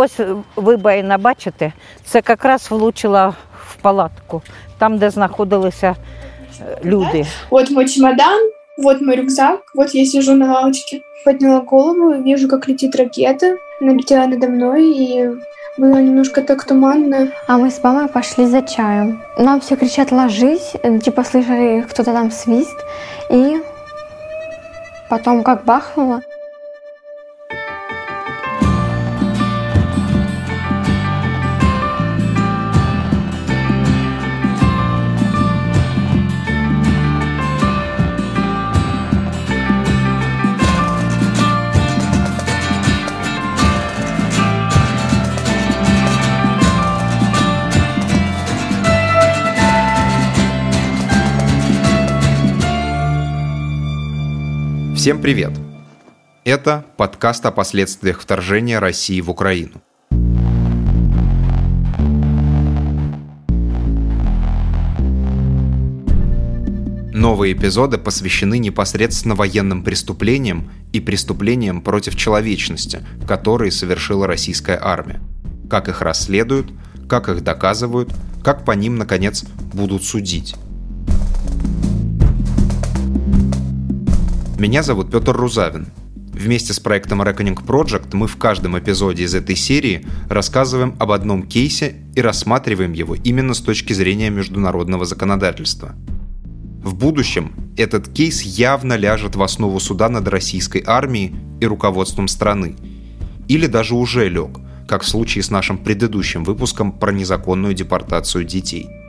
ось вибоїна, бачите, це якраз влучила в палатку, там, де знаходилися люди. Вот мой чемодан, вот мой рюкзак, вот я сижу на лавочке. Подняла голову и вижу, как летит ракета. Налетела надо мной, и было немножко так туманно. А мы с мамой пошли за чаем. Нам все кричат «ложись», типа слышали кто-то там свист. И потом как бахнуло. Всем привет! Это подкаст о последствиях вторжения России в Украину. Новые эпизоды посвящены непосредственно военным преступлениям и преступлениям против человечности, которые совершила российская армия. Как их расследуют, как их доказывают, как по ним, наконец, будут судить. Меня зовут Петр Рузавин. Вместе с проектом Reckoning Project мы в каждом эпизоде из этой серии рассказываем об одном кейсе и рассматриваем его именно с точки зрения международного законодательства. В будущем этот кейс явно ляжет в основу суда над российской армией и руководством страны. Или даже уже лег, как в случае с нашим предыдущим выпуском про незаконную депортацию детей –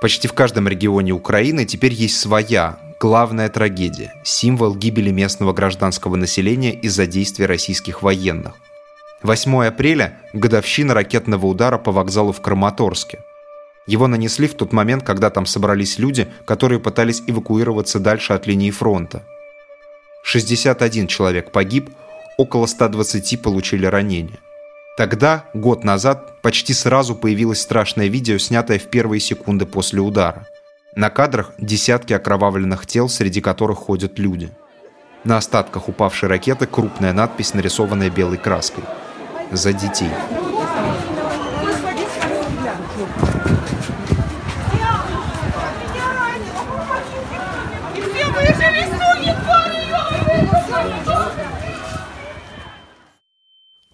Почти в каждом регионе Украины теперь есть своя, главная трагедия – символ гибели местного гражданского населения из-за действий российских военных. 8 апреля – годовщина ракетного удара по вокзалу в Краматорске. Его нанесли в тот момент, когда там собрались люди, которые пытались эвакуироваться дальше от линии фронта. 61 человек погиб, около 120 получили ранения. Тогда, год назад, почти сразу появилось страшное видео, снятое в первые секунды после удара. На кадрах десятки окровавленных тел, среди которых ходят люди. На остатках упавшей ракеты крупная надпись, нарисованная белой краской. «За детей».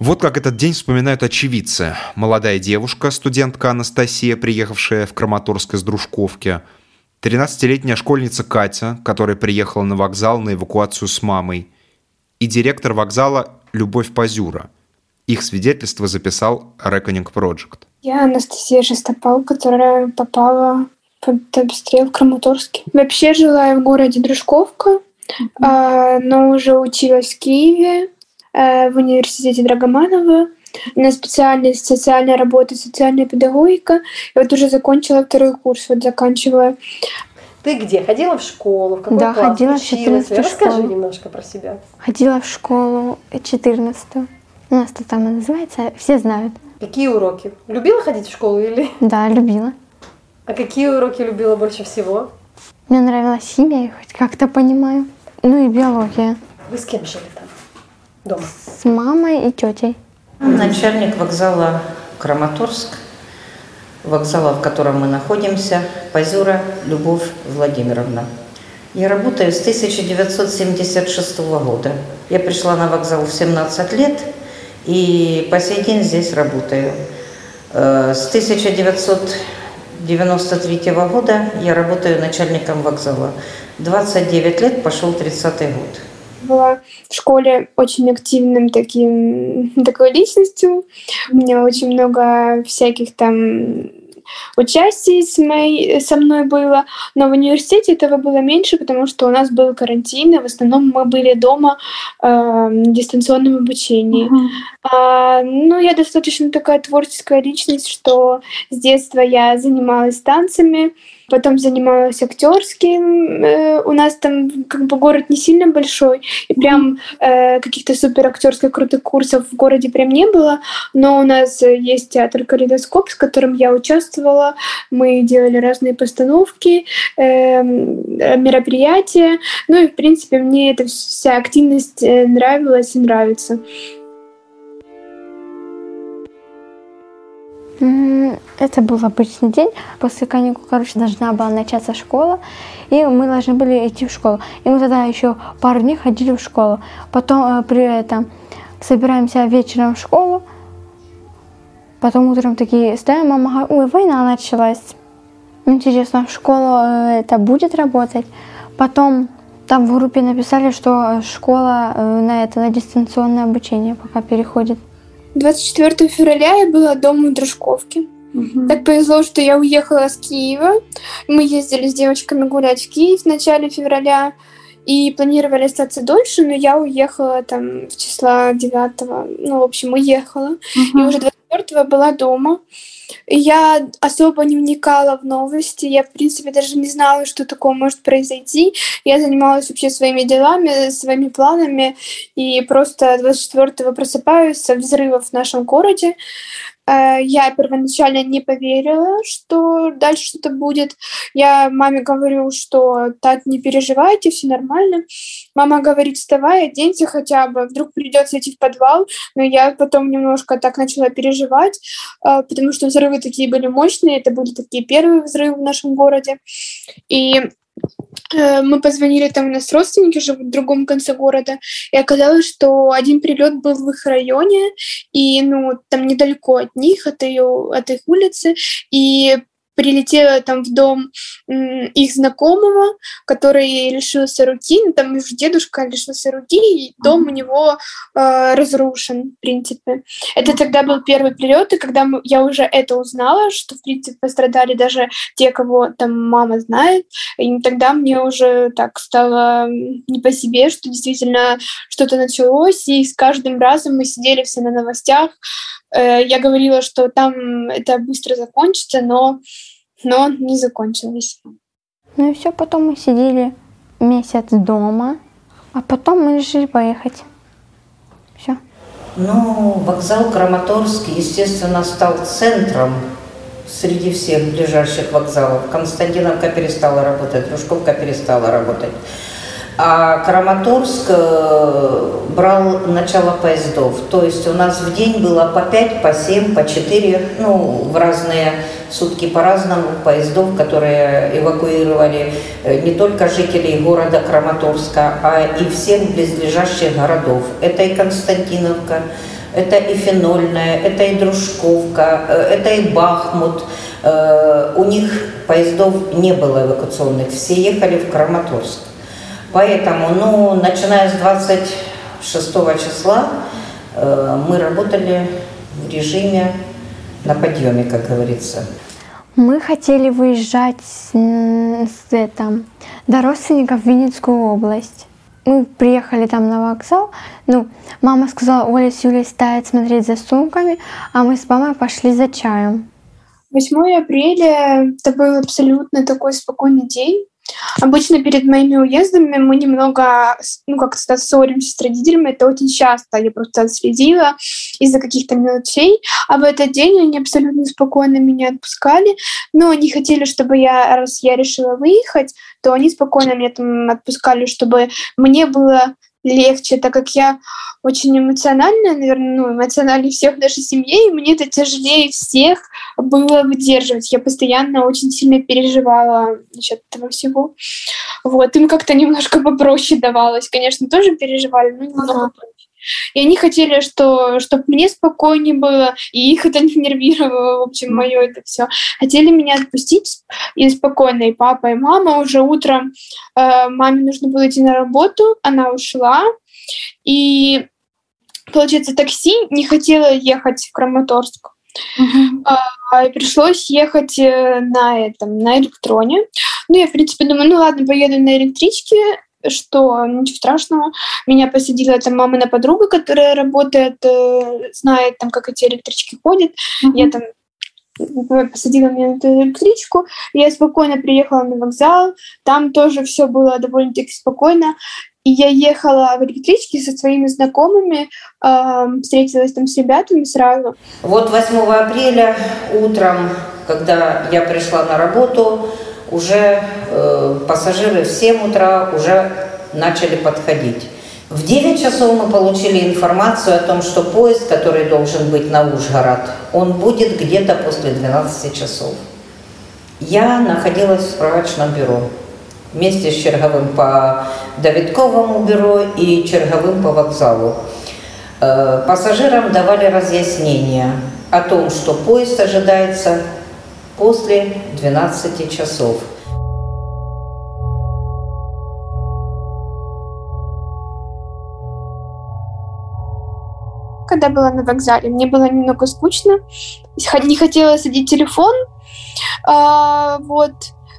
Вот как этот день вспоминают очевидцы. Молодая девушка, студентка Анастасия, приехавшая в Краматорск из Дружковки, 13-летняя школьница Катя, которая приехала на вокзал на эвакуацию с мамой, и директор вокзала Любовь Пазюра. Их свидетельство записал Reckoning Project. Я Анастасия Шестопал, которая попала под обстрел в Краматорске. Вообще жила я в городе Дружковка, mm-hmm. но уже училась в Киеве в университете Драгоманова на специальность социальная работа, социальная педагогика. И вот уже закончила второй курс, вот заканчивая. Ты где? Ходила в школу? В какой да, класс? ходила в 14 школу. Расскажи немножко про себя. Ходила в школу 14 У нас тут там называется, все знают. Какие уроки? Любила ходить в школу или? Да, любила. А какие уроки любила больше всего? Мне нравилась химия, я хоть как-то понимаю. Ну и биология. Вы с кем жили там? Дома? С мамой и тетей. Начальник вокзала Краматорск, вокзала, в котором мы находимся, Пазюра Любовь Владимировна. Я работаю с 1976 года. Я пришла на вокзал в 17 лет и по сей день здесь работаю. Э, с 1993 года я работаю начальником вокзала. 29 лет пошел 30 год была в школе очень активным таким, такой личностью. У меня очень много всяких там участий с моей, со мной было, но в университете этого было меньше, потому что у нас был карантин, и в основном мы были дома э, в дистанционном обучении. Uh-huh. А, ну, я достаточно такая творческая личность, что с детства я занималась танцами, потом занималась актерским. Э, у нас там как бы город не сильно большой, и прям э, каких-то супер актерских крутых курсов в городе прям не было, но у нас есть театр «Калейдоскоп», с которым я участвовала, мы делали разные постановки, э, мероприятия. Ну и, в принципе, мне эта вся активность э, нравилась и нравится. Это был обычный день. После каникул, короче, должна была начаться школа. И мы должны были идти в школу. И мы тогда еще пару дней ходили в школу. Потом э, при этом собираемся вечером в школу. Потом утром такие стоим, мама ой, война началась. Интересно, в школу э, это будет работать? Потом там в группе написали, что школа э, на это на дистанционное обучение пока переходит. 24 февраля я была дома у Дружковки. Угу. Так повезло, что я уехала с Киева. Мы ездили с девочками гулять в Киев в начале февраля и планировали остаться дольше, но я уехала там в числа 9 ну, в общем, уехала. Угу. И уже 24 была дома. Я особо не вникала в новости, я, в принципе, даже не знала, что такое может произойти. Я занималась вообще своими делами, своими планами, и просто 24-го просыпаюсь со взрывов в нашем городе. Э, я первоначально не поверила, что дальше что-то будет. Я маме говорю, что так, не переживайте, все нормально. Мама говорит, вставай, оденься хотя бы, вдруг придется идти в подвал. Но я потом немножко так начала переживать, э, потому что взрывы такие были мощные, это были такие первые взрывы в нашем городе. И мы позвонили, там у нас родственники живут в другом конце города, и оказалось, что один прилет был в их районе, и, ну, там недалеко от них, от, ее, от их улицы, и прилетела там в дом их знакомого, который лишился руки, ну, там уже дедушка лишился руки, и дом у него э, разрушен, в принципе. Это тогда был первый прилет, и когда я уже это узнала, что, в принципе, пострадали даже те, кого там мама знает, и тогда мне уже так стало не по себе, что действительно что-то началось, и с каждым разом мы сидели все на новостях, я говорила, что там это быстро закончится, но, но не закончилось. Ну и все, потом мы сидели месяц дома, а потом мы решили поехать. Все. Ну, вокзал Краматорск, естественно, стал центром среди всех ближайших вокзалов. Константиновка перестала работать, Дружковка перестала работать. А Краматорск э, брал начало поездов. То есть у нас в день было по 5, по 7, по 4, ну, в разные сутки по-разному поездов, которые эвакуировали э, не только жителей города Краматорска, а и всех близлежащих городов. Это и Константиновка, это и Фенольная, это и Дружковка, э, это и Бахмут. У них поездов не было эвакуационных, все ехали в Краматорск. Поэтому, ну, начиная с 26 числа э, мы работали в режиме на подъеме, как говорится. Мы хотели выезжать с, с это, до родственников в Винницкую область. Мы приехали там на вокзал. Ну, мама сказала, Оля с Юлей стоят смотреть за сумками, а мы с мамой пошли за чаем. 8 апреля это был абсолютно такой спокойный день. Обычно перед моими уездами мы немного, ну, как-то ссоримся с родителями. Это очень часто. Я просто следила из-за каких-то мелочей. А в этот день они абсолютно спокойно меня отпускали. Но они хотели, чтобы я, раз я решила выехать, то они спокойно меня там отпускали, чтобы мне было легче, так как я очень эмоциональная, наверное, ну, эмоциональнее всех в нашей семье, и мне это тяжелее всех было выдерживать. Я постоянно очень сильно переживала насчет этого всего. Вот, им как-то немножко попроще давалось. Конечно, тоже переживали, но немного ага. И они хотели, что, чтобы мне спокойнее было, и их это не нервировало, в общем, мое это все. Хотели меня отпустить и спокойно, и папа, и мама уже утром. Э, маме нужно было идти на работу, она ушла, и, получается, такси не хотела ехать в Краматорск. Uh-huh. А, и пришлось ехать э, на этом, на электроне. Ну, я, в принципе, думаю, ну ладно, поеду на электричке, что ничего страшного. Меня посадила там мамина подруга, которая работает, э, знает там, как эти электрички ходят. Mm-hmm. Я там посадила меня на эту электричку, я спокойно приехала на вокзал, там тоже все было довольно-таки спокойно, и я ехала в электричке со своими знакомыми, э, встретилась там с ребятами сразу. Вот 8 апреля утром когда я пришла на работу, уже э, пассажиры в 7 утра уже начали подходить. В 9 часов мы получили информацию о том, что поезд, который должен быть на Ужгород, он будет где-то после 12 часов. Я находилась в справочном бюро вместе с черговым по Давидковому бюро и черговым по вокзалу. Э, Пассажирам давали разъяснения о том, что поезд ожидается после 12 часов. Когда была на вокзале, мне было немного скучно. Не хотела садить телефон. А, вот.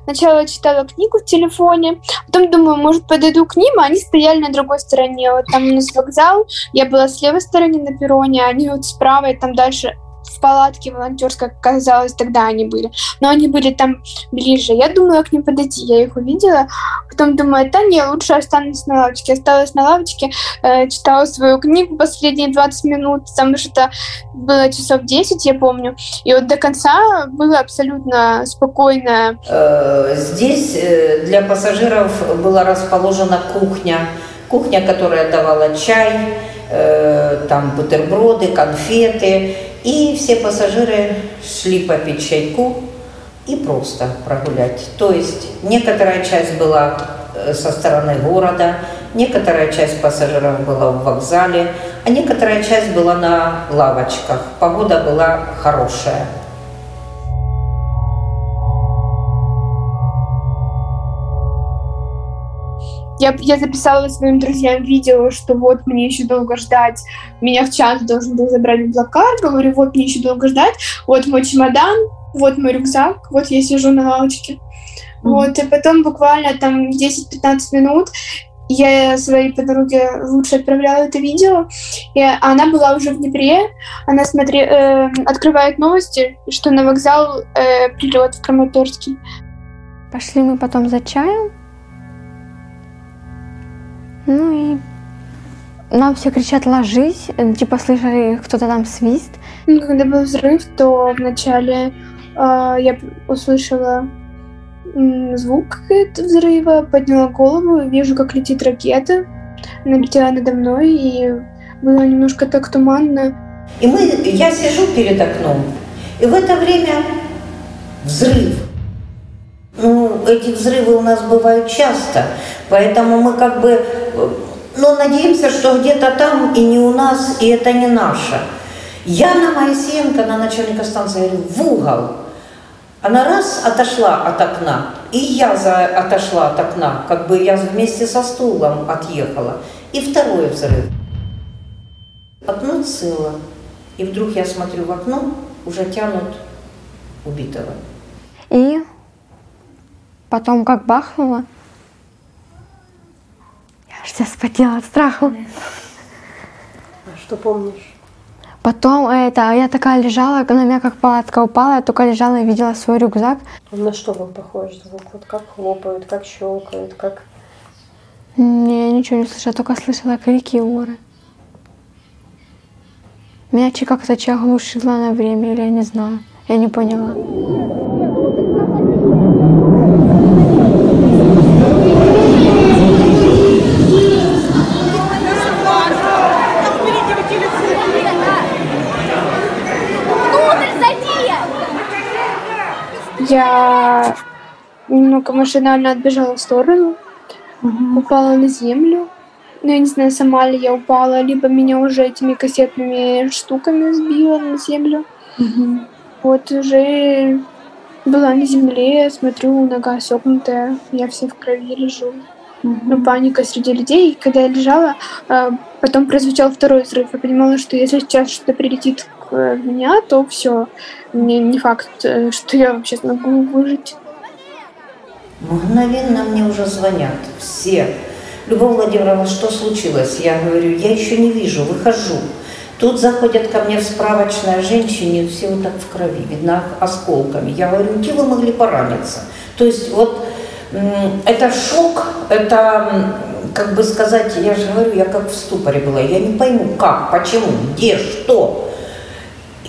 Сначала читала книгу в телефоне, потом думаю, может, подойду к ним, а они стояли на другой стороне. Вот там у нас вокзал, я была с левой стороны на перроне, а они вот справа, и там дальше в палатке волонтерской, как казалось, тогда они были. Но они были там ближе. Я думала к ним подойти, я их увидела. Потом думаю, да не, лучше останусь на лавочке. Осталась на лавочке, э, читала свою книгу последние 20 минут, потому что было часов 10, я помню. И вот до конца было абсолютно спокойно. Э, Здесь э, для пассажиров была расположена кухня. Кухня, которая давала чай, э, там бутерброды, конфеты. И все пассажиры шли попить чайку и просто прогулять. То есть некоторая часть была э, со стороны города, некоторая часть пассажиров была в вокзале, а некоторая часть была на лавочках. Погода была хорошая. Я, я записала своим друзьям видео, что вот мне еще долго ждать. Меня в час должен был забрать в блокар. Говорю, вот мне еще долго ждать. Вот мой чемодан, вот мой рюкзак, вот я сижу на лавочке. Mm-hmm. Вот, и потом буквально там 10-15 минут я своей подруге лучше отправляла это видео, и она была уже в Днепре, она смотри, э, открывает новости, что на вокзал э, прилет в Краматорский. Пошли мы потом за чаем, ну и нам все кричат «ложись», типа слышали кто-то там свист. Ну, когда был взрыв, то вначале э, я услышала звук взрыва, подняла голову вижу, как летит ракета. Она летела надо мной, и было немножко так туманно. И мы, я сижу перед окном, и в это время взрыв. Ну, эти взрывы у нас бывают часто, поэтому мы как бы, ну, надеемся, что где-то там и не у нас, и это не наше. Яна Моисеенко, на начальника станции, говорю, в угол. Она раз отошла от окна, и я за, отошла от окна, как бы я вместе со стулом отъехала. И второй взрыв. Окно цело. И вдруг я смотрю в окно, уже тянут убитого. И потом как бахнуло, я аж вся спотела от страха. А что помнишь? Потом это, я такая лежала, на меня как палатка упала, я только лежала и видела свой рюкзак. Он на что был похож звук? Вот как хлопают, как щелкают, как... Не, я ничего не слышала, только слышала крики и оры. Меня чи как-то чи оглушило на время, или я не знаю. Я не поняла. Немного машинально отбежала в сторону, угу. упала на землю. Ну, я не знаю, сама ли я упала, либо меня уже этими кассетными штуками сбило на землю. Угу. Вот уже была на земле, смотрю, нога согнутая, я вся в крови лежу. Угу. Ну, паника среди людей. И когда я лежала, потом прозвучал второй взрыв. Я понимала, что если сейчас что-то прилетит в меня, то все. Мне не факт, что я вообще смогу выжить. Мгновенно мне уже звонят все. Любовь Владимировна, что случилось? Я говорю, я еще не вижу, выхожу. Тут заходят ко мне в справочная женщине, все вот так в крови, видно осколками. Я говорю, где вы могли пораниться? То есть вот это шок, это, как бы сказать, я же говорю, я как в ступоре была, я не пойму, как, почему, где, что.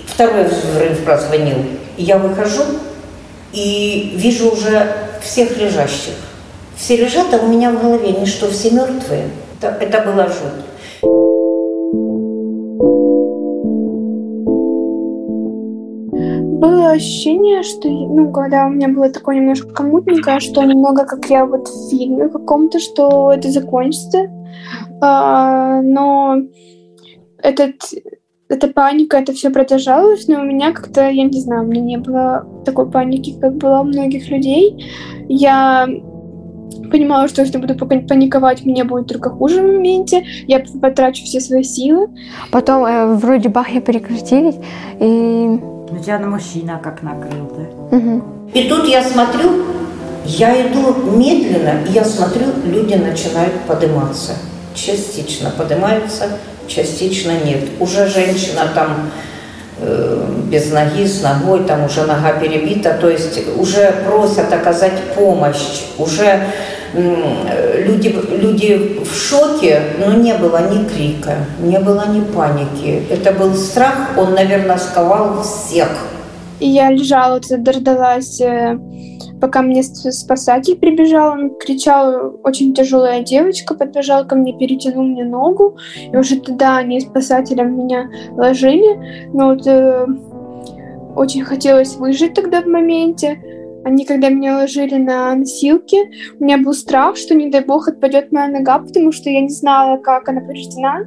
Второй взрыв прозвонил. Я выхожу и вижу уже всех лежащих. Все лежат, а у меня в голове не что все мертвые. Это, это была жуть. Было ощущение, что, ну, когда у меня было такое немножко мутненькое, что немного как я вот в фильме каком-то, что это закончится. А, но этот, эта паника, это все продолжалось, но у меня как-то, я не знаю, у меня не было такой паники, как было у многих людей. Я понимала, что если буду паниковать, мне будет только хуже в моменте, я потрачу все свои силы. Потом э, вроде бахи прекратились, и... Ну, тебя на мужчина как накрыл, да? Мгм. И тут я смотрю, я иду медленно, и я смотрю, люди начинают подниматься. Частично поднимаются, частично нет. Уже женщина там э, без ноги, с ногой, там уже нога перебита, то есть уже просят оказать помощь, уже люди, люди в шоке, но не было ни крика, не было ни паники. Это был страх, он, наверное, сковал всех. И я лежала, тут дождалась, э, пока мне спасатель прибежал, он кричал, очень тяжелая девочка, подбежал ко мне, перетянул мне ногу, и уже тогда они спасателем меня ложили, но вот э, очень хотелось выжить тогда в моменте. Они, когда меня ложили на носилки, у меня был страх, что, не дай бог, отпадет моя нога, потому что я не знала, как она повреждена.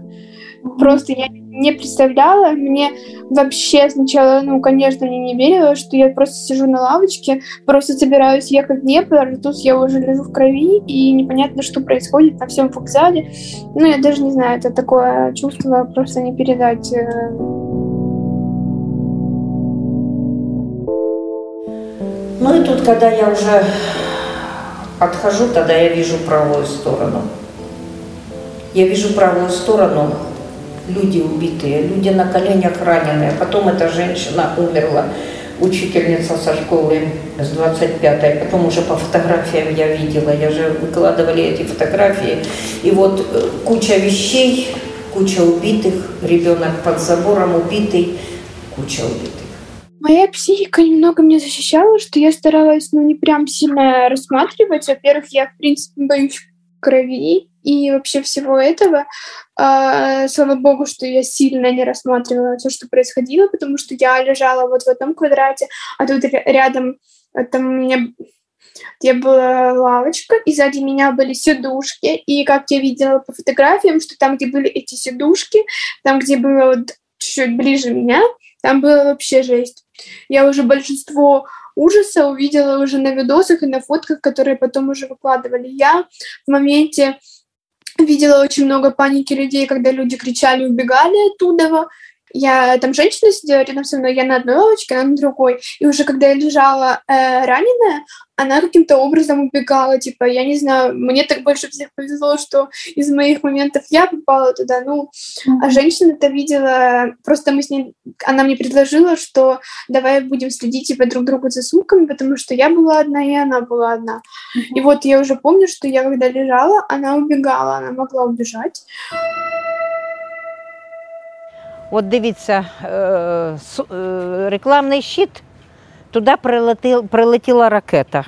Просто я не представляла. Мне вообще сначала, ну, конечно, мне не верила, что я просто сижу на лавочке, просто собираюсь ехать в Днепр, и тут я уже лежу в крови, и непонятно, что происходит на всем вокзале. Ну, я даже не знаю, это такое чувство просто не передать. э, Ну и тут, когда я уже отхожу, тогда я вижу правую сторону. Я вижу правую сторону, люди убитые, люди на коленях раненые. Потом эта женщина умерла, учительница со школы с 25-й. Потом уже по фотографиям я видела, я же выкладывали эти фотографии. И вот э, куча вещей, куча убитых, ребенок под забором убитый, куча убитых. Моя психика немного меня защищала, что я старалась, ну, не прям сильно рассматривать. Во-первых, я, в принципе, боюсь крови и вообще всего этого. А, слава богу, что я сильно не рассматривала все, что происходило, потому что я лежала вот в одном квадрате, а тут ря- рядом э, там у меня где была лавочка, и сзади меня были сидушки, и как я видела по фотографиям, что там, где были эти сидушки, там, где было вот чуть ближе меня, там было вообще жесть. Я уже большинство ужаса увидела уже на видосах и на фотках, которые потом уже выкладывали. Я в моменте видела очень много паники людей, когда люди кричали, убегали оттуда. Я там женщина сидела рядом со мной, я на одной лавочке, она на другой. И уже когда я лежала э, раненая, она каким-то образом убегала. Типа, я не знаю, мне так больше всех повезло, что из моих моментов я попала туда. Ну, а женщина-то видела, просто мы с ней, она мне предложила, что давай будем следить типа друг другу за сумками, потому что я была одна, и она была одна. И вот я уже помню, что я когда лежала, она убегала, она могла убежать. От дивіться, е, е, рекламний щит, туди прилетіла, ракета.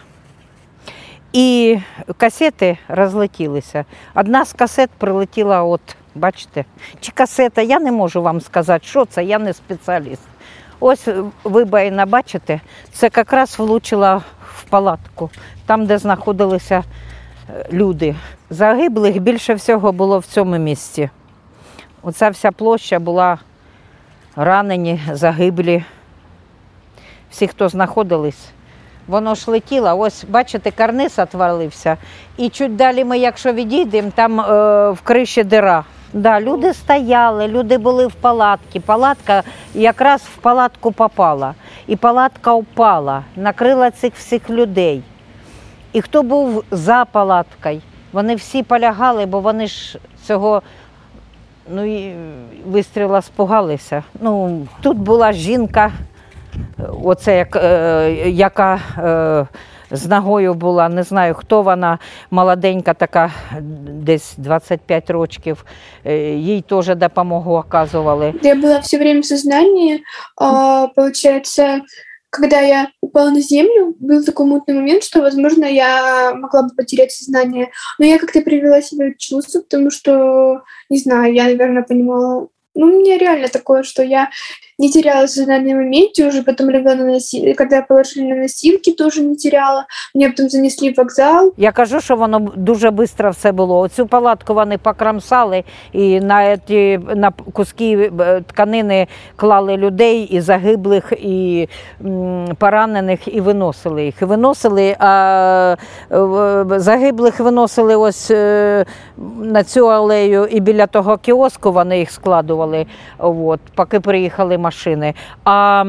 І касети розлетілися. Одна з касет прилетіла, от, бачите, чи касета, я не можу вам сказати, що це, я не спеціаліст. Ось вибоїна, бачите, це якраз влучила в палатку, там, де знаходилися е, люди. Загиблих більше всього було в цьому місці. Оця вся площа була ранені, загиблі. Всі, хто знаходились, воно ж летіло. Ось, бачите, карниз отвалився. І чуть далі ми, якщо відійдемо, там е, в криші дира. Да, люди стояли, люди були в палатці. Палатка якраз в палатку попала. І палатка впала, накрила цих всіх людей. І хто був за палаткою, вони всі полягали, бо вони ж цього ну, і вистріла спугалися. Ну, тут була жінка, оце як, е, яка е, з ногою була, не знаю, хто вона, молоденька така, десь 25 років. Е, їй теж допомогу оказували. Я была все время в сознании. А, получается, когда я упала на землю, был такой мутный момент, что, возможно, я могла бы потерять сознание. Но я как-то привела себя в чувство, потому что, не знаю, я, наверное, понимала, ну, у меня реально такое, что я не теряла сознание в моменте, уже потом легла на носилки, когда положили на носилки, тоже не теряла. Мене потім занесли в вокзал. Я кажу, що воно дуже швидко все було. Оцю палатку вони покрамсали і на ті на куски е, тканини клали людей і загиблих, і поранених, і виносили їх. І а е, загиблих виносили ось е, на цю алею і біля того кіоску вони їх складували, от, поки приїхали машини. А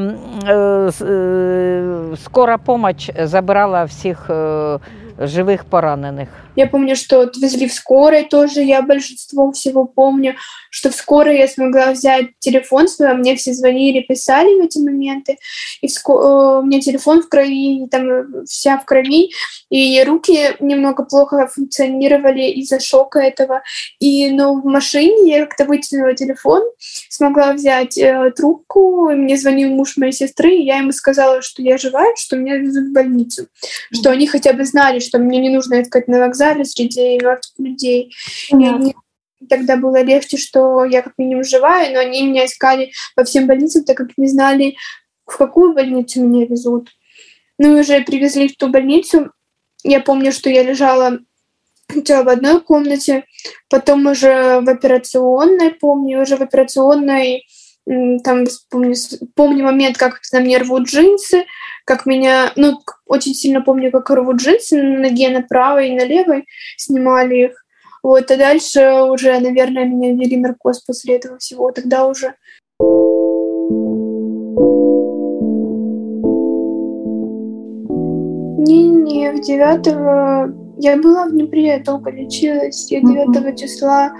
е, е, скора помощь забирала всіх е, живих поранених. Я помню, что отвезли в скорой тоже, я большинство всего помню, что в скорой я смогла взять телефон свой, а мне все звонили, писали в эти моменты, и в ско... у меня телефон в крови, там вся в крови, и руки немного плохо функционировали из-за шока этого, и но в машине я как-то вытянула телефон, смогла взять э, трубку, и мне звонил муж моей сестры, и я ему сказала, что я жива, что меня везут в больницу, mm-hmm. что они хотя бы знали, что мне не нужно искать на вокзале, вокзале среди мертвых людей. Mm-hmm. И они, тогда было легче, что я как минимум живая, но они меня искали по всем больницам, так как не знали, в какую больницу меня везут. Ну и уже привезли в ту больницу. Я помню, что я лежала сначала в одной комнате, потом уже в операционной, помню, уже в операционной там помню, помню момент, как на мне рвут джинсы, как меня, ну, очень сильно помню, как рвут джинсы на ноге на правой и на левой, снимали их. Вот, а дальше уже, наверное, меня ввели наркоз после этого всего. Тогда уже Не-не, в девятого я была в Днепре, только лечилась. Я 9 числа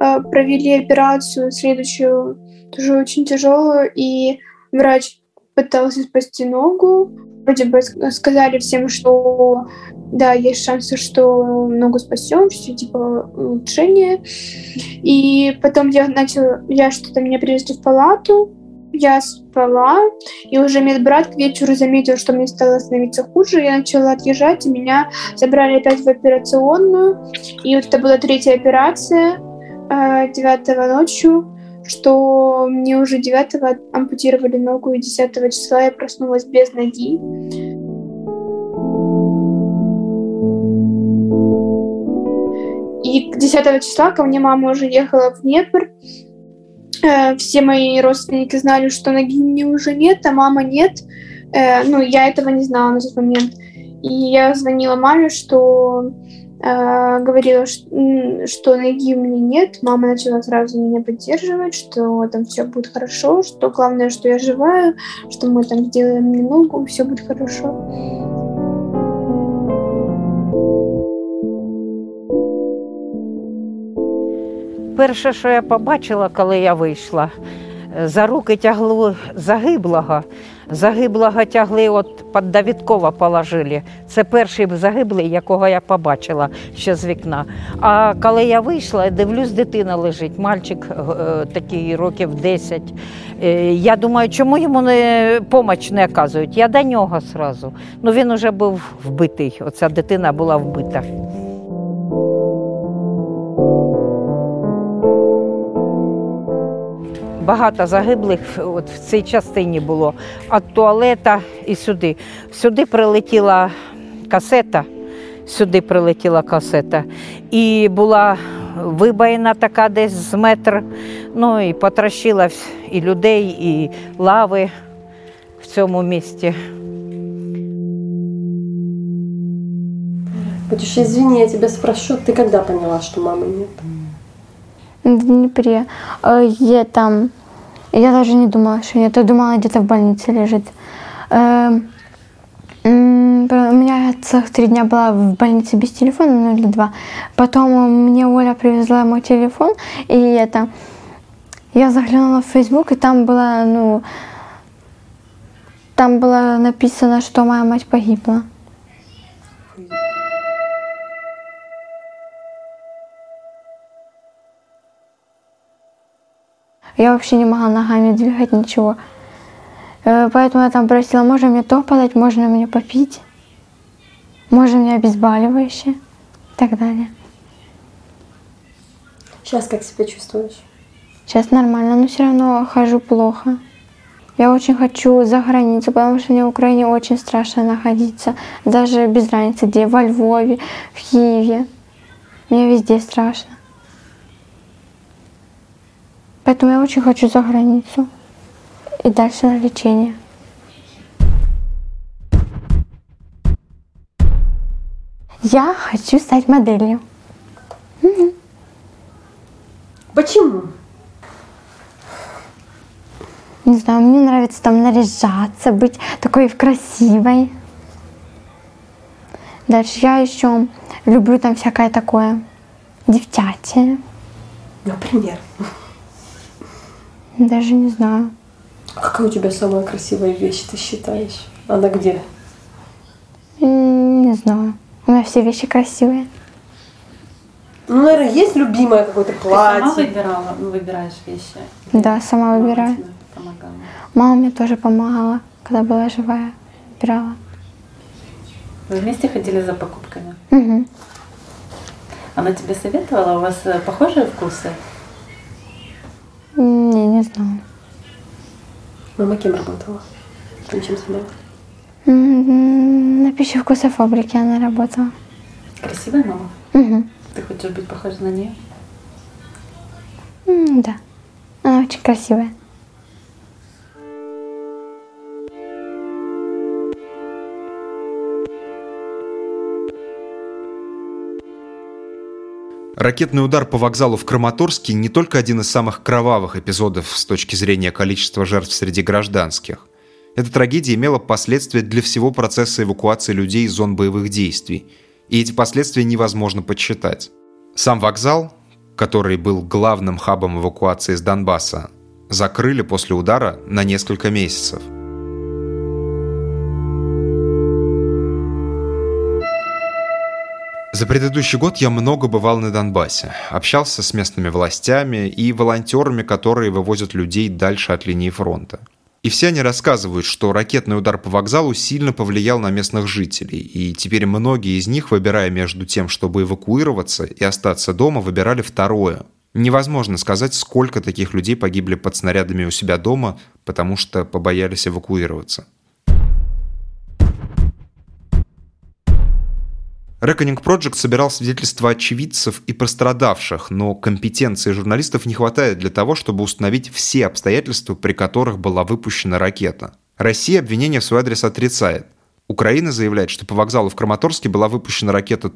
э, провели операцию следующую тоже очень тяжелую, и врач пытался спасти ногу. Вроде бы сказали всем, что да, есть шансы, что ногу спасем, все типа улучшение. И потом я начала, я что-то меня привезли в палату, я спала, и уже медбрат к вечеру заметил, что мне стало становиться хуже, я начала отъезжать, и меня забрали опять в операционную, и вот это была третья операция, 9 э, ночью, что мне уже 9 ампутировали ногу, и 10 числа я проснулась без ноги. И 10 числа ко мне мама уже ехала в Днепр. Э, все мои родственники знали, что ноги мне уже нет, а мама нет. Э, ну, я этого не знала на тот момент. И я звонила маме, что говорила, что, что ноги у меня нет. Мама начала сразу меня поддерживать, что там все будет хорошо, что главное, что я живая, что мы там сделаем мне ногу, все будет хорошо. Перше, що я побачила, коли я вийшла, за руки тягло загиблого. Загиблого тягли, от під Давідкова положили. Це перший загиблий, якого я побачила ще з вікна. А коли я вийшла, дивлюсь, дитина лежить, мальчик е, такий років 10. Е, я думаю, чому йому не допомогу не оказують? Я до нього одразу. Ну він вже був вбитий. Оця дитина була вбита. Багато загиблих от в цій частині було від туалета і сюди. Сюди прилетіла касета, сюди прилетіла касета. І була вибоїна така десь з метр, ну і потрощила і людей, і лави в цьому місті. Извини, я тебя спрошу, ты когда поняла, что мамы нет? В Днепре. Я там я даже не думала, что нет. Я думала, где-то в больнице лежит. Эм, у меня целых три дня была в больнице без телефона, ну или два. Потом мне Оля привезла мой телефон, и это... Я заглянула в Facebook, и там было, ну... Там было написано, что моя мать погибла. Я вообще не могла ногами двигать, ничего. Э, Поэтому я там просила, можно мне то подать, можно мне попить, можно мне обезболивающее и так далее. Сейчас как себя чувствуешь? Сейчас нормально, но все равно хожу плохо. Я очень хочу за границу, потому что мне в Украине очень страшно находиться. Даже без разницы где, во Львове, в Киеве. Мне везде страшно. Поэтому я очень хочу за границу. И дальше на лечение. Я хочу стать моделью. Почему? Не знаю, мне нравится там наряжаться, быть такой красивой. Дальше я еще люблю там всякое такое девчачье. Например. Даже не знаю. Какая у тебя самая красивая вещь, ты считаешь? Она где? Не знаю. У меня все вещи красивые. Ну, наверное, есть любимое какое-то Ты сама платье. выбирала, ну, выбираешь вещи? Да, сама Мама выбираю. тебе помогала. Мама мне тоже помогала, когда была живая. Выбирала. Вы вместе ходили за покупками? Мгм. Она тебе советовала? У вас э, похожие вкусы? Не, не знаю. Мама кем работала? Ты чем занималась? М, На пищевкусофабрике она работала. Красивая мама? Мгм. Ты хочешь быть похожа на нее? Да. Она очень красивая. Ракетный удар по вокзалу в Краматорске не только один из самых кровавых эпизодов с точки зрения количества жертв среди гражданских. Эта трагедия имела последствия для всего процесса эвакуации людей из зон боевых действий, и эти последствия невозможно подсчитать. Сам вокзал, который был главным хабом эвакуации из Донбасса, закрыли после удара на несколько месяцев. За предыдущий год я много бывал на Донбассе, общался с местными властями и волонтерами, которые вывозят людей дальше от линии фронта. И все они рассказывают, что ракетный удар по вокзалу сильно повлиял на местных жителей, и теперь многие из них, выбирая между тем, чтобы эвакуироваться и остаться дома, выбирали второе. Невозможно сказать, сколько таких людей погибли под снарядами у себя дома, потому что побоялись эвакуироваться. Reckoning Project собирал свидетельства очевидцев и пострадавших, но компетенции журналистов не хватает для того, чтобы установить все обстоятельства, при которых была выпущена ракета. Россия обвинение в свой адрес отрицает. Украина заявляет, что по вокзалу в Краматорске была выпущена ракета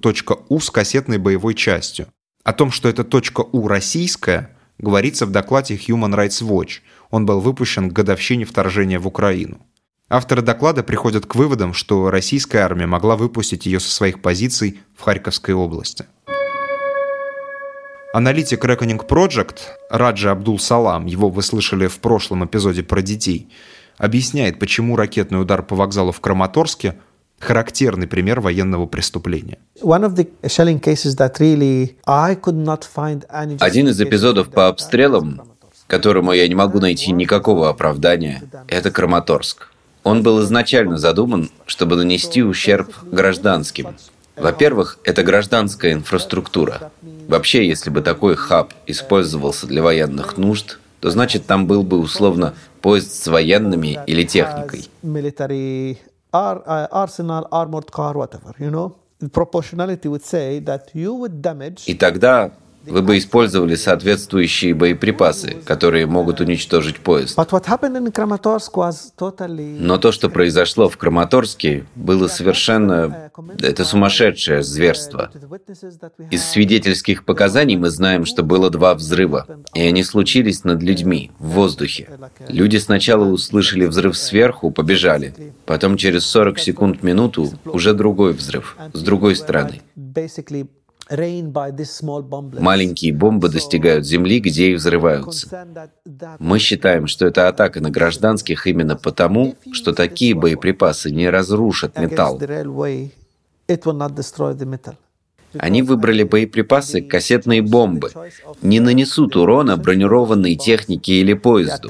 «У» с кассетной боевой частью. О том, что эта «У» российская, говорится в докладе Human Rights Watch. Он был выпущен к годовщине вторжения в Украину. Авторы доклада приходят к выводам, что российская армия могла выпустить ее со своих позиций в Харьковской области. Аналитик Reckoning Project Раджа Абдул Салам, его вы слышали в прошлом эпизоде про детей, объясняет, почему ракетный удар по вокзалу в Краматорске – характерный пример военного преступления. Один из эпизодов по обстрелам, которому я не могу найти никакого оправдания, это Краматорск. Он был изначально задуман, чтобы нанести ущерб гражданским. Во-первых, это гражданская инфраструктура. Вообще, если бы такой хаб использовался для военных нужд, то значит там был бы условно поезд с военными или техникой. И тогда вы бы использовали соответствующие боеприпасы, которые могут уничтожить поезд. Но то, что произошло в Краматорске, было совершенно... Это сумасшедшее зверство. Из свидетельских показаний мы знаем, что было два взрыва, и они случились над людьми, в воздухе. Люди сначала услышали взрыв сверху, побежали. Потом через 40 секунд минуту уже другой взрыв, с другой стороны. Маленькие бомбы достигают земли, где и взрываются. Мы считаем, что это атака на гражданских именно потому, что такие боеприпасы не разрушат металл. Они выбрали боеприпасы кассетные бомбы, не нанесут урона бронированной технике или поезду.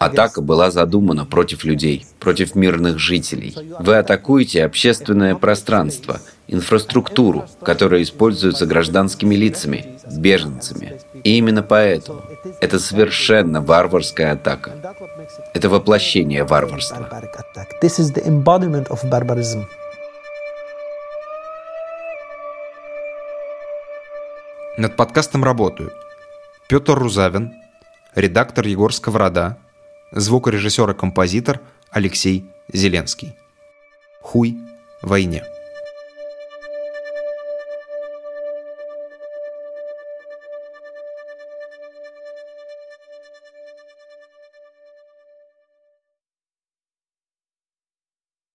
Атака была задумана против людей, против мирных жителей. Вы атакуете общественное пространство, инфраструктуру, которая используется гражданскими лицами, беженцами. И именно поэтому это совершенно варварская атака. Это воплощение варварства. Над подкастом работают Петр Рузавин, редактор Егор Сковорода, звукорежиссер и композитор Алексей Зеленский. Хуй войне.